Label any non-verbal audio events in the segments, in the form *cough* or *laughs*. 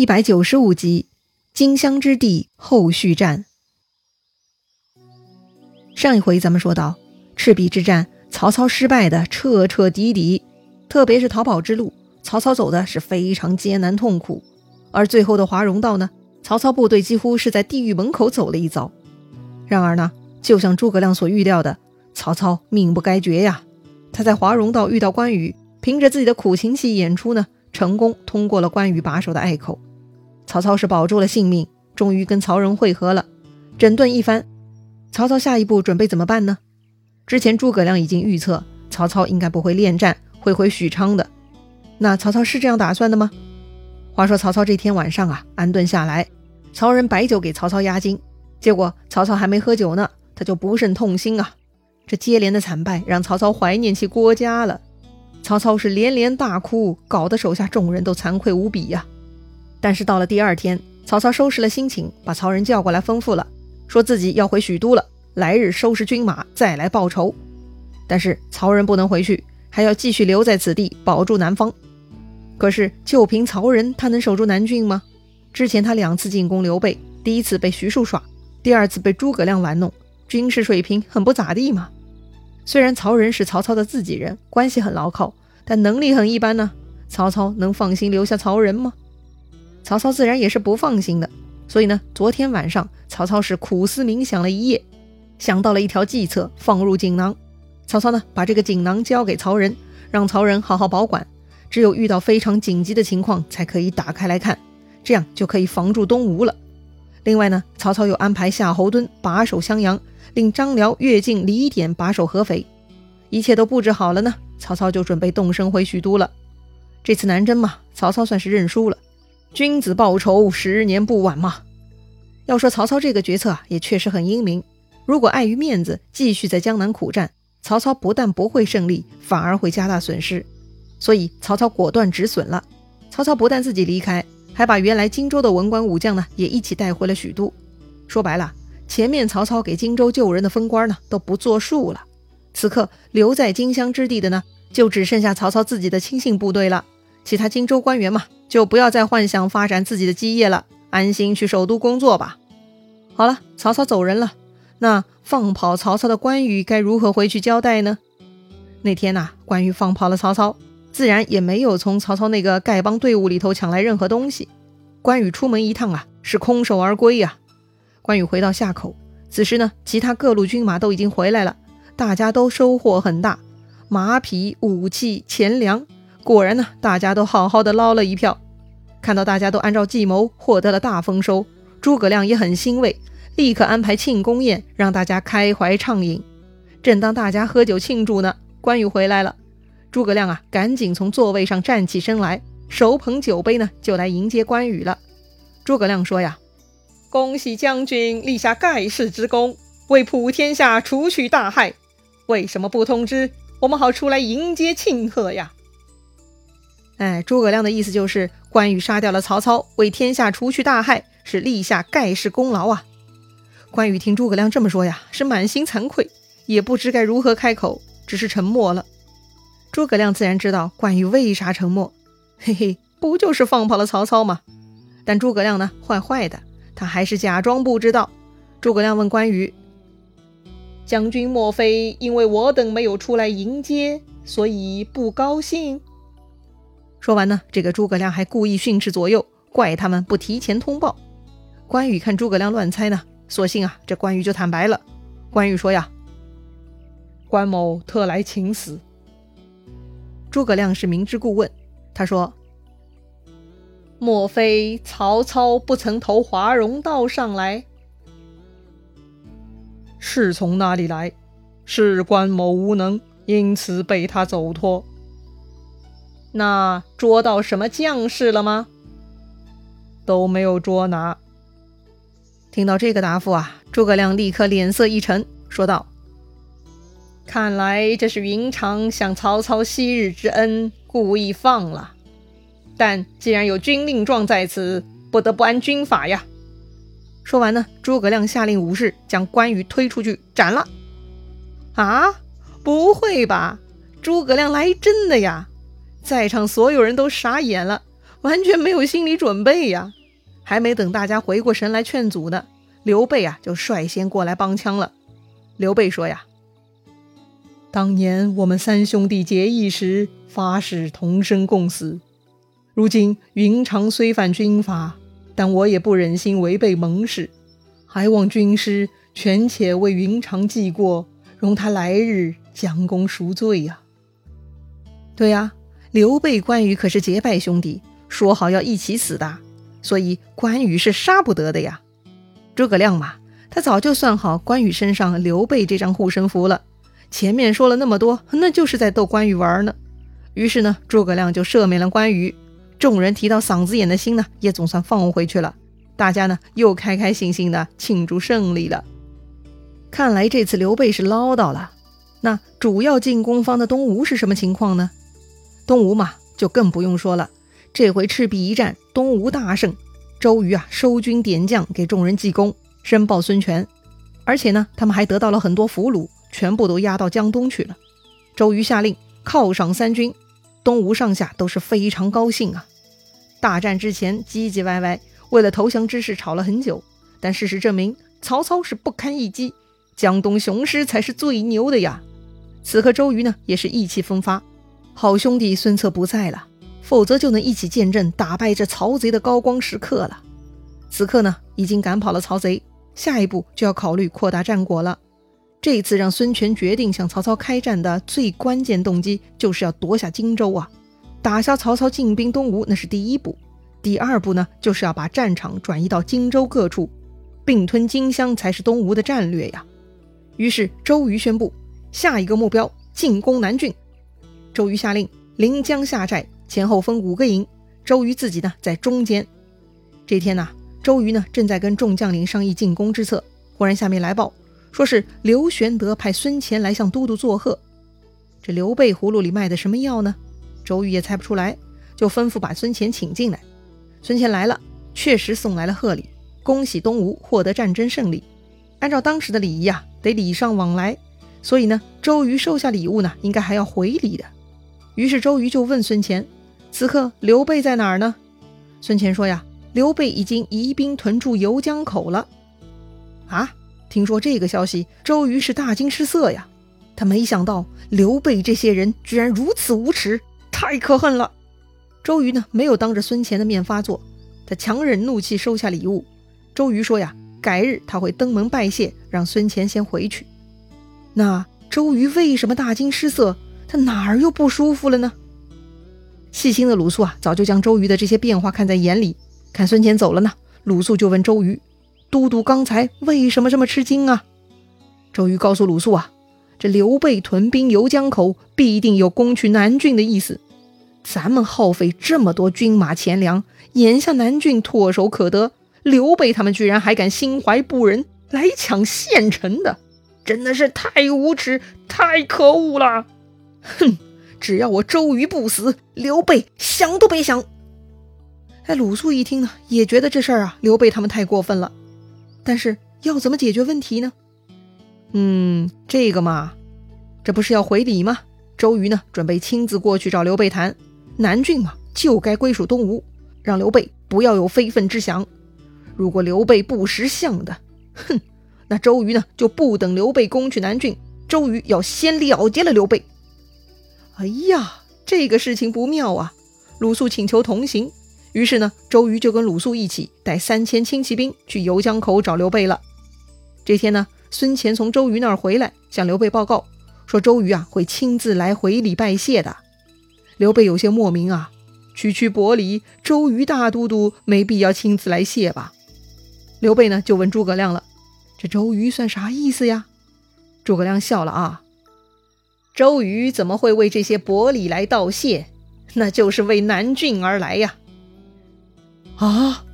一百九十五集，荆襄之地后续战。上一回咱们说到，赤壁之战，曹操失败的彻彻底底，特别是逃跑之路，曹操走的是非常艰难痛苦。而最后的华容道呢，曹操部队几乎是在地狱门口走了一遭。然而呢，就像诸葛亮所预料的，曹操命不该绝呀！他在华容道遇到关羽，凭着自己的苦情戏演出呢，成功通过了关羽把守的隘口。曹操是保住了性命，终于跟曹仁会合了。整顿一番，曹操下一步准备怎么办呢？之前诸葛亮已经预测曹操应该不会恋战，会回许昌的。那曹操是这样打算的吗？话说曹操这天晚上啊，安顿下来，曹仁摆酒给曹操压惊，结果曹操还没喝酒呢，他就不胜痛心啊。这接连的惨败让曹操怀念起郭嘉了，曹操是连连大哭，搞得手下众人都惭愧无比呀。但是到了第二天，曹操收拾了心情，把曹仁叫过来，吩咐了，说自己要回许都了，来日收拾军马，再来报仇。但是曹仁不能回去，还要继续留在此地，保住南方。可是就凭曹仁，他能守住南郡吗？之前他两次进攻刘备，第一次被徐庶耍，第二次被诸葛亮玩弄，军事水平很不咋地嘛。虽然曹仁是曹操的自己人，关系很牢靠，但能力很一般呢。曹操能放心留下曹仁吗？曹操自然也是不放心的，所以呢，昨天晚上曹操是苦思冥想了一夜，想到了一条计策，放入锦囊。曹操呢，把这个锦囊交给曹仁，让曹仁好好保管，只有遇到非常紧急的情况才可以打开来看，这样就可以防住东吴了。另外呢，曹操又安排夏侯惇把守襄阳，令张辽、乐进、李典把守合肥，一切都布置好了呢，曹操就准备动身回许都了。这次南征嘛，曹操算是认输了。君子报仇，十年不晚嘛。要说曹操这个决策啊，也确实很英明。如果碍于面子继续在江南苦战，曹操不但不会胜利，反而会加大损失。所以曹操果断止损了。曹操不但自己离开，还把原来荆州的文官武将呢，也一起带回了许都。说白了，前面曹操给荆州救人的封官呢，都不作数了。此刻留在荆襄之地的呢，就只剩下曹操自己的亲信部队了。其他荆州官员嘛。就不要再幻想发展自己的基业了，安心去首都工作吧。好了，曹操走人了，那放跑曹操的关羽该如何回去交代呢？那天呐，关羽放跑了曹操，自然也没有从曹操那个丐帮队伍里头抢来任何东西。关羽出门一趟啊，是空手而归呀。关羽回到夏口，此时呢，其他各路军马都已经回来了，大家都收获很大，马匹、武器、钱粮。果然呢，大家都好好的捞了一票。看到大家都按照计谋获得了大丰收，诸葛亮也很欣慰，立刻安排庆功宴，让大家开怀畅饮。正当大家喝酒庆祝呢，关羽回来了。诸葛亮啊，赶紧从座位上站起身来，手捧酒杯呢，就来迎接关羽了。诸葛亮说呀：“恭喜将军立下盖世之功，为普天下除去大害。为什么不通知我们，好出来迎接庆贺呀？”哎，诸葛亮的意思就是，关羽杀掉了曹操，为天下除去大害，是立下盖世功劳啊！关羽听诸葛亮这么说呀，是满心惭愧，也不知该如何开口，只是沉默了。诸葛亮自然知道关羽为啥沉默，嘿嘿，不就是放跑了曹操吗？但诸葛亮呢，坏坏的，他还是假装不知道。诸葛亮问关羽：“将军莫非因为我等没有出来迎接，所以不高兴？”说完呢，这个诸葛亮还故意训斥左右，怪他们不提前通报。关羽看诸葛亮乱猜呢，索性啊，这关羽就坦白了。关羽说呀：“关某特来请死。”诸葛亮是明知故问，他说：“莫非曹操不曾投华容道上来？是从哪里来？是关某无能，因此被他走脱。”那捉到什么将士了吗？都没有捉拿。听到这个答复啊，诸葛亮立刻脸色一沉，说道：“看来这是云长想曹操昔日之恩，故意放了。但既然有军令状在此，不得不按军法呀。”说完呢，诸葛亮下令武士将关羽推出去斩了。啊，不会吧？诸葛亮来真的呀？在场所有人都傻眼了，完全没有心理准备呀！还没等大家回过神来劝阻呢，刘备啊就率先过来帮腔了。刘备说呀：“当年我们三兄弟结义时，发誓同生共死。如今云长虽犯军法，但我也不忍心违背盟誓，还望军师权且为云长记过，容他来日将功赎罪呀。”对呀，刘备、关羽可是结拜兄弟，说好要一起死的，所以关羽是杀不得的呀。诸葛亮嘛。他早就算好关羽身上刘备这张护身符了，前面说了那么多，那就是在逗关羽玩呢。于是呢，诸葛亮就赦免了关羽，众人提到嗓子眼的心呢，也总算放回去了。大家呢又开开心心的庆祝胜利了。看来这次刘备是捞到了。那主要进攻方的东吴是什么情况呢？东吴嘛，就更不用说了。这回赤壁一战，东吴大胜，周瑜啊收军点将，给众人记功。申报孙权，而且呢，他们还得到了很多俘虏，全部都押到江东去了。周瑜下令犒赏三军，东吴上下都是非常高兴啊。大战之前唧唧歪歪，为了投降之事吵了很久，但事实证明曹操是不堪一击，江东雄狮才是最牛的呀。此刻周瑜呢也是意气风发，好兄弟孙策不在了，否则就能一起见证打败这曹贼的高光时刻了。此刻呢已经赶跑了曹贼。下一步就要考虑扩大战果了。这次让孙权决定向曹操开战的最关键动机，就是要夺下荆州啊！打消曹操进兵东吴，那是第一步。第二步呢，就是要把战场转移到荆州各处，并吞荆襄才是东吴的战略呀。于是周瑜宣布，下一个目标进攻南郡。周瑜下令临江下寨，前后分五个营，周瑜自己呢在中间。这天呢。周瑜呢，正在跟众将领商议进攻之策，忽然下面来报，说是刘玄德派孙乾来向都督作贺。这刘备葫芦里卖的什么药呢？周瑜也猜不出来，就吩咐把孙乾请进来。孙乾来了，确实送来了贺礼，恭喜东吴获得战争胜利。按照当时的礼仪啊，得礼尚往来，所以呢，周瑜收下礼物呢，应该还要回礼的。于是周瑜就问孙乾：“此刻刘备在哪儿呢？”孙乾说：“呀。”刘备已经移兵屯驻游江口了，啊！听说这个消息，周瑜是大惊失色呀。他没想到刘备这些人居然如此无耻，太可恨了。周瑜呢，没有当着孙乾的面发作，他强忍怒气收下礼物。周瑜说呀，改日他会登门拜谢，让孙乾先回去。那周瑜为什么大惊失色？他哪儿又不舒服了呢？细心的鲁肃啊，早就将周瑜的这些变化看在眼里。看孙乾走了呢，鲁肃就问周瑜：“都督刚才为什么这么吃惊啊？”周瑜告诉鲁肃啊：“这刘备屯兵游江口，必定有攻取南郡的意思。咱们耗费这么多军马钱粮，眼下南郡唾手可得，刘备他们居然还敢心怀不仁来抢县城的，真的是太无耻、太可恶了！哼，只要我周瑜不死，刘备想都别想。”哎，鲁肃一听呢，也觉得这事儿啊，刘备他们太过分了。但是要怎么解决问题呢？嗯，这个嘛，这不是要回礼吗？周瑜呢，准备亲自过去找刘备谈。南郡嘛，就该归属东吴，让刘备不要有非分之想。如果刘备不识相的，哼，那周瑜呢，就不等刘备攻取南郡，周瑜要先了结了刘备。哎呀，这个事情不妙啊！鲁肃请求同行。于是呢，周瑜就跟鲁肃一起带三千轻骑兵去游江口找刘备了。这天呢，孙乾从周瑜那儿回来，向刘备报告说，周瑜啊会亲自来回礼拜谢的。刘备有些莫名啊，区区薄礼，周瑜大都督没必要亲自来谢吧？刘备呢就问诸葛亮了，这周瑜算啥意思呀？诸葛亮笑了啊，周瑜怎么会为这些薄礼来道谢？那就是为南郡而来呀。啊，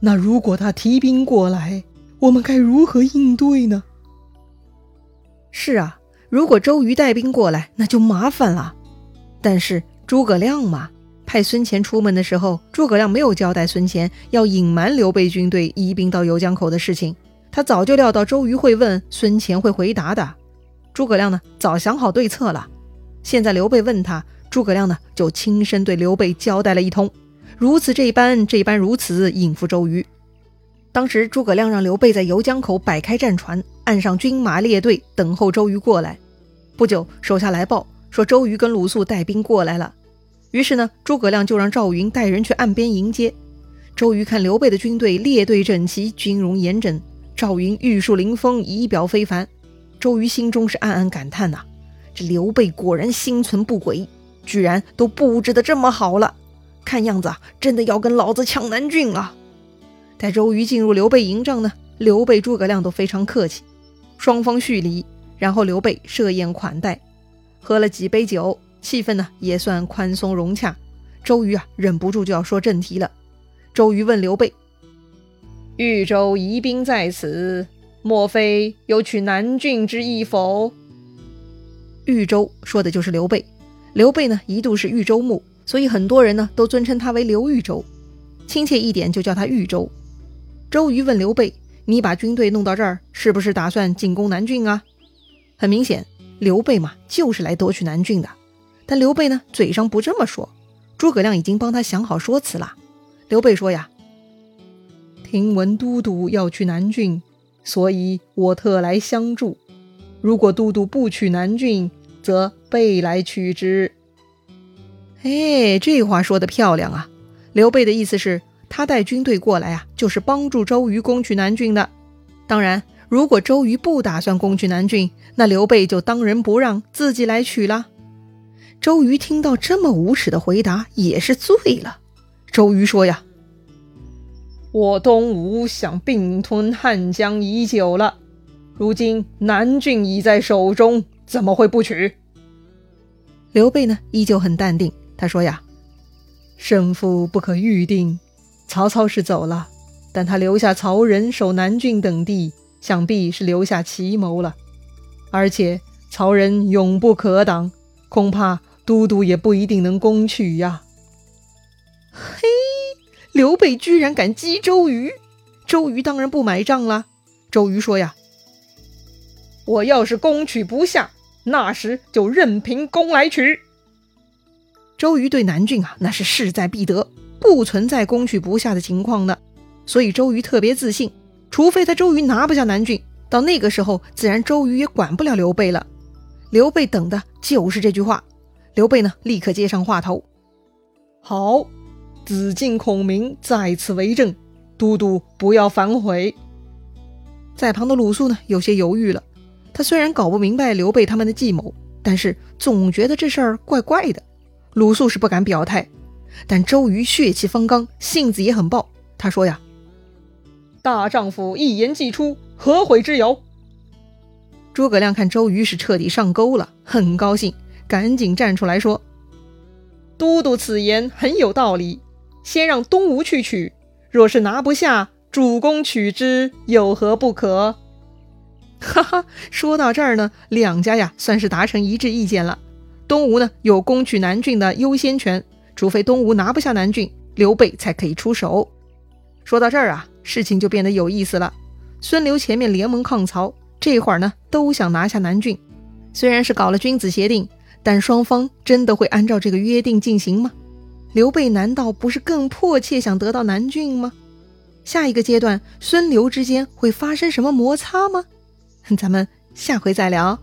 那如果他提兵过来，我们该如何应对呢？是啊，如果周瑜带兵过来，那就麻烦了。但是诸葛亮嘛，派孙乾出门的时候，诸葛亮没有交代孙乾要隐瞒刘备军队移兵到游江口的事情。他早就料到周瑜会问，孙乾会回答的。诸葛亮呢，早想好对策了。现在刘备问他，诸葛亮呢，就亲身对刘备交代了一通。如此这般，这般如此应付周瑜。当时诸葛亮让刘备在游江口摆开战船，岸上军马列队等候周瑜过来。不久，手下来报说周瑜跟鲁肃带兵过来了。于是呢，诸葛亮就让赵云带人去岸边迎接。周瑜看刘备的军队列队整齐，军容严整；赵云玉树临风，仪表非凡。周瑜心中是暗暗感叹呐：这刘备果然心存不轨，居然都布置的这么好了，看样子啊，真的要跟老子抢南郡了。待周瑜进入刘备营帐呢，刘备、诸葛亮都非常客气，双方叙礼，然后刘备设宴款待，喝了几杯酒，气氛呢也算宽松融洽。周瑜啊，忍不住就要说正题了。周瑜问刘备：“豫州疑兵在此，莫非有取南郡之意否？”豫州说的就是刘备。刘备呢，一度是豫州牧，所以很多人呢都尊称他为刘豫州，亲切一点就叫他豫州。周瑜问刘备：“你把军队弄到这儿，是不是打算进攻南郡啊？”很明显，刘备嘛，就是来夺取南郡的。但刘备呢，嘴上不这么说。诸葛亮已经帮他想好说辞了。刘备说：“呀，听闻都督要去南郡，所以我特来相助。如果都督不取南郡，则备来取之。”哎，这话说的漂亮啊！刘备的意思是。他带军队过来啊，就是帮助周瑜攻取南郡的。当然，如果周瑜不打算攻取南郡，那刘备就当仁不让，自己来取了。周瑜听到这么无耻的回答，也是醉了。周瑜说：“呀，我东吴想并吞汉江已久了，如今南郡已在手中，怎么会不取？”刘备呢，依旧很淡定。他说：“呀，胜负不可预定。”曹操是走了，但他留下曹仁守南郡等地，想必是留下奇谋了。而且曹仁勇不可挡，恐怕都督也不一定能攻取呀。嘿，刘备居然敢激周瑜，周瑜当然不买账了。周瑜说呀：“我要是攻取不下，那时就任凭攻来取。”周瑜对南郡啊，那是势在必得。不存在攻取不下的情况的，所以周瑜特别自信。除非他周瑜拿不下南郡，到那个时候，自然周瑜也管不了刘备了。刘备等的就是这句话。刘备呢，立刻接上话头：“好，子敬、孔明在此为证，都督不要反悔。”在旁的鲁肃呢，有些犹豫了。他虽然搞不明白刘备他们的计谋，但是总觉得这事儿怪怪的。鲁肃是不敢表态。但周瑜血气方刚，性子也很暴。他说：“呀，大丈夫一言既出，何悔之有？”诸葛亮看周瑜是彻底上钩了，很高兴，赶紧站出来说：“都督此言很有道理，先让东吴去取，若是拿不下，主公取之有何不可？” *laughs* 哈哈，说到这儿呢，两家呀算是达成一致意见了。东吴呢有攻取南郡的优先权。除非东吴拿不下南郡，刘备才可以出手。说到这儿啊，事情就变得有意思了。孙刘前面联盟抗曹，这会儿呢都想拿下南郡。虽然是搞了君子协定，但双方真的会按照这个约定进行吗？刘备难道不是更迫切想得到南郡吗？下一个阶段，孙刘之间会发生什么摩擦吗？*laughs* 咱们下回再聊。